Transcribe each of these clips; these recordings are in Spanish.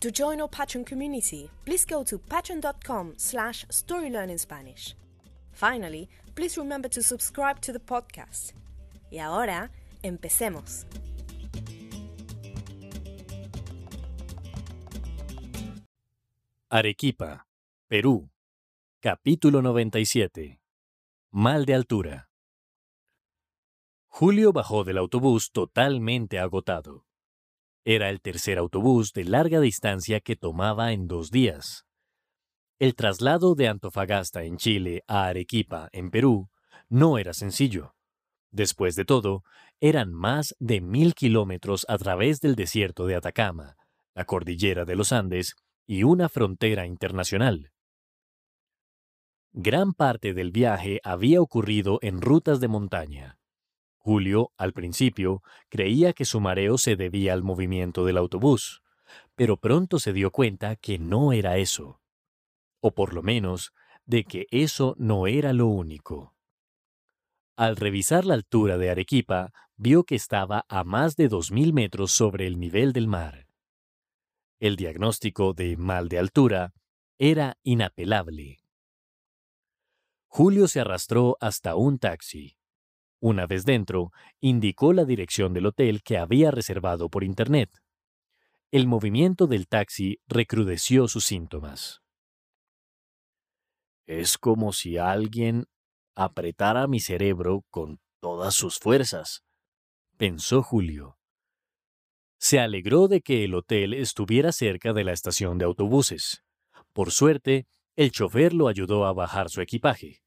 To join our Patreon community, please go to patreon.com slash storylearningspanish. Finally, please remember to subscribe to the podcast. Y ahora, empecemos. Arequipa, Perú. Capítulo 97. Mal de altura. Julio bajó del autobús totalmente agotado. Era el tercer autobús de larga distancia que tomaba en dos días. El traslado de Antofagasta en Chile a Arequipa en Perú no era sencillo. Después de todo, eran más de mil kilómetros a través del desierto de Atacama, la cordillera de los Andes y una frontera internacional. Gran parte del viaje había ocurrido en rutas de montaña. Julio, al principio, creía que su mareo se debía al movimiento del autobús, pero pronto se dio cuenta que no era eso. O por lo menos, de que eso no era lo único. Al revisar la altura de Arequipa, vio que estaba a más de 2.000 metros sobre el nivel del mar. El diagnóstico de mal de altura era inapelable. Julio se arrastró hasta un taxi. Una vez dentro, indicó la dirección del hotel que había reservado por Internet. El movimiento del taxi recrudeció sus síntomas. Es como si alguien apretara mi cerebro con todas sus fuerzas, pensó Julio. Se alegró de que el hotel estuviera cerca de la estación de autobuses. Por suerte, el chofer lo ayudó a bajar su equipaje.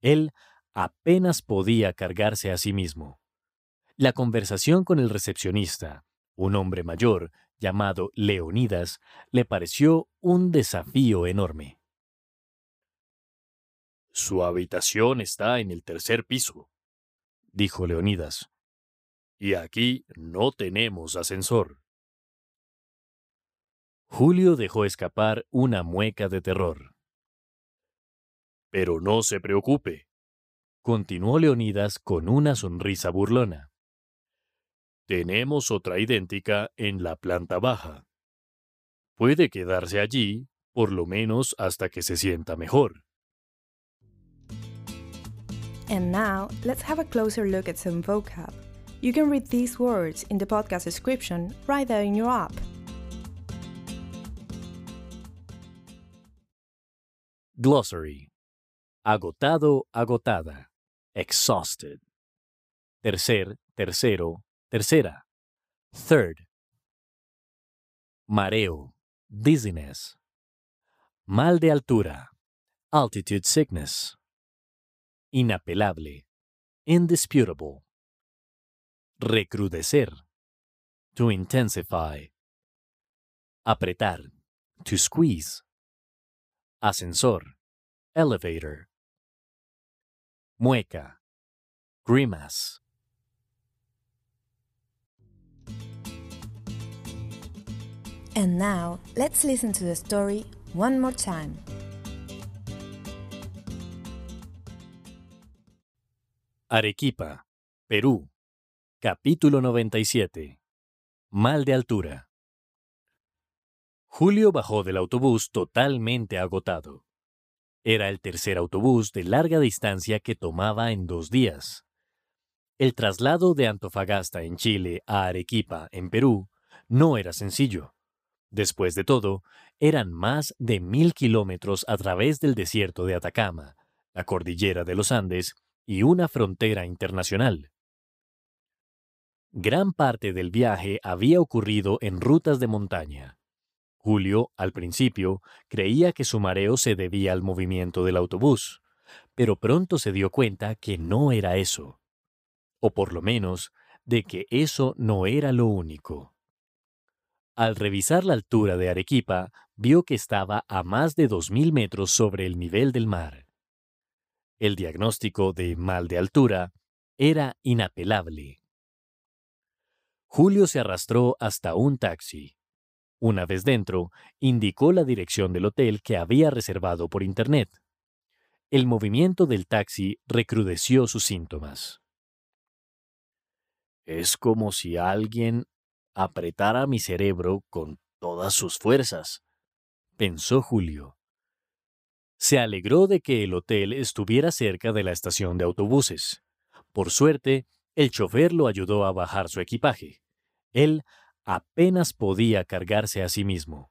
Él apenas podía cargarse a sí mismo. La conversación con el recepcionista, un hombre mayor llamado Leonidas, le pareció un desafío enorme. Su habitación está en el tercer piso, dijo Leonidas. Y aquí no tenemos ascensor. Julio dejó escapar una mueca de terror. Pero no se preocupe, continuó Leonidas con una sonrisa burlona. Tenemos otra idéntica en la planta baja. Puede quedarse allí, por lo menos hasta que se sienta mejor. And now, let's have a closer look at some vocab. You can read these words in the podcast description right there in your app. Glossary. Agotado, agotada. Exhausted. Tercer, tercero, tercera. Third. Mareo. Dizziness. Mal de altura. Altitude sickness. Inapelable. Indisputable. Recrudecer. To intensify. Apretar. To squeeze. Ascensor. Elevator. Mueca. Grimace. And now, let's listen to the story one more time. Arequipa, Perú. Capítulo 97. Mal de altura. Julio bajó del autobús totalmente agotado. Era el tercer autobús de larga distancia que tomaba en dos días. El traslado de Antofagasta en Chile a Arequipa en Perú no era sencillo. Después de todo, eran más de mil kilómetros a través del desierto de Atacama, la cordillera de los Andes y una frontera internacional. Gran parte del viaje había ocurrido en rutas de montaña. Julio, al principio, creía que su mareo se debía al movimiento del autobús, pero pronto se dio cuenta que no era eso. O por lo menos, de que eso no era lo único. Al revisar la altura de Arequipa, vio que estaba a más de 2.000 metros sobre el nivel del mar. El diagnóstico de mal de altura era inapelable. Julio se arrastró hasta un taxi. Una vez dentro, indicó la dirección del hotel que había reservado por Internet. El movimiento del taxi recrudeció sus síntomas. Es como si alguien apretara mi cerebro con todas sus fuerzas, pensó Julio. Se alegró de que el hotel estuviera cerca de la estación de autobuses. Por suerte, el chofer lo ayudó a bajar su equipaje. Él apenas podía cargarse a sí mismo.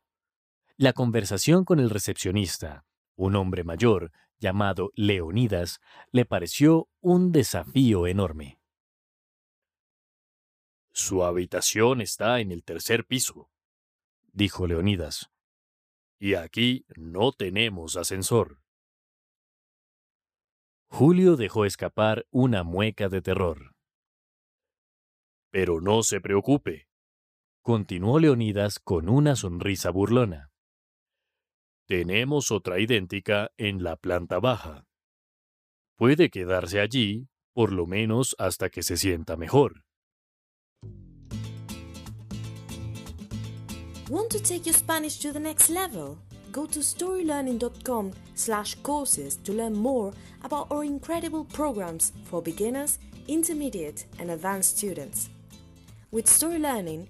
La conversación con el recepcionista, un hombre mayor llamado Leonidas, le pareció un desafío enorme. Su habitación está en el tercer piso, dijo Leonidas. Y aquí no tenemos ascensor. Julio dejó escapar una mueca de terror. Pero no se preocupe, continuó Leonidas con una sonrisa burlona. Tenemos otra idéntica en la planta baja. Puede quedarse allí, por lo menos hasta que se sienta mejor. Want to take your Spanish to the next level? Go to storylearning.com slash courses to learn more about our incredible programs for beginners, intermediate and advanced students. With Story Learning,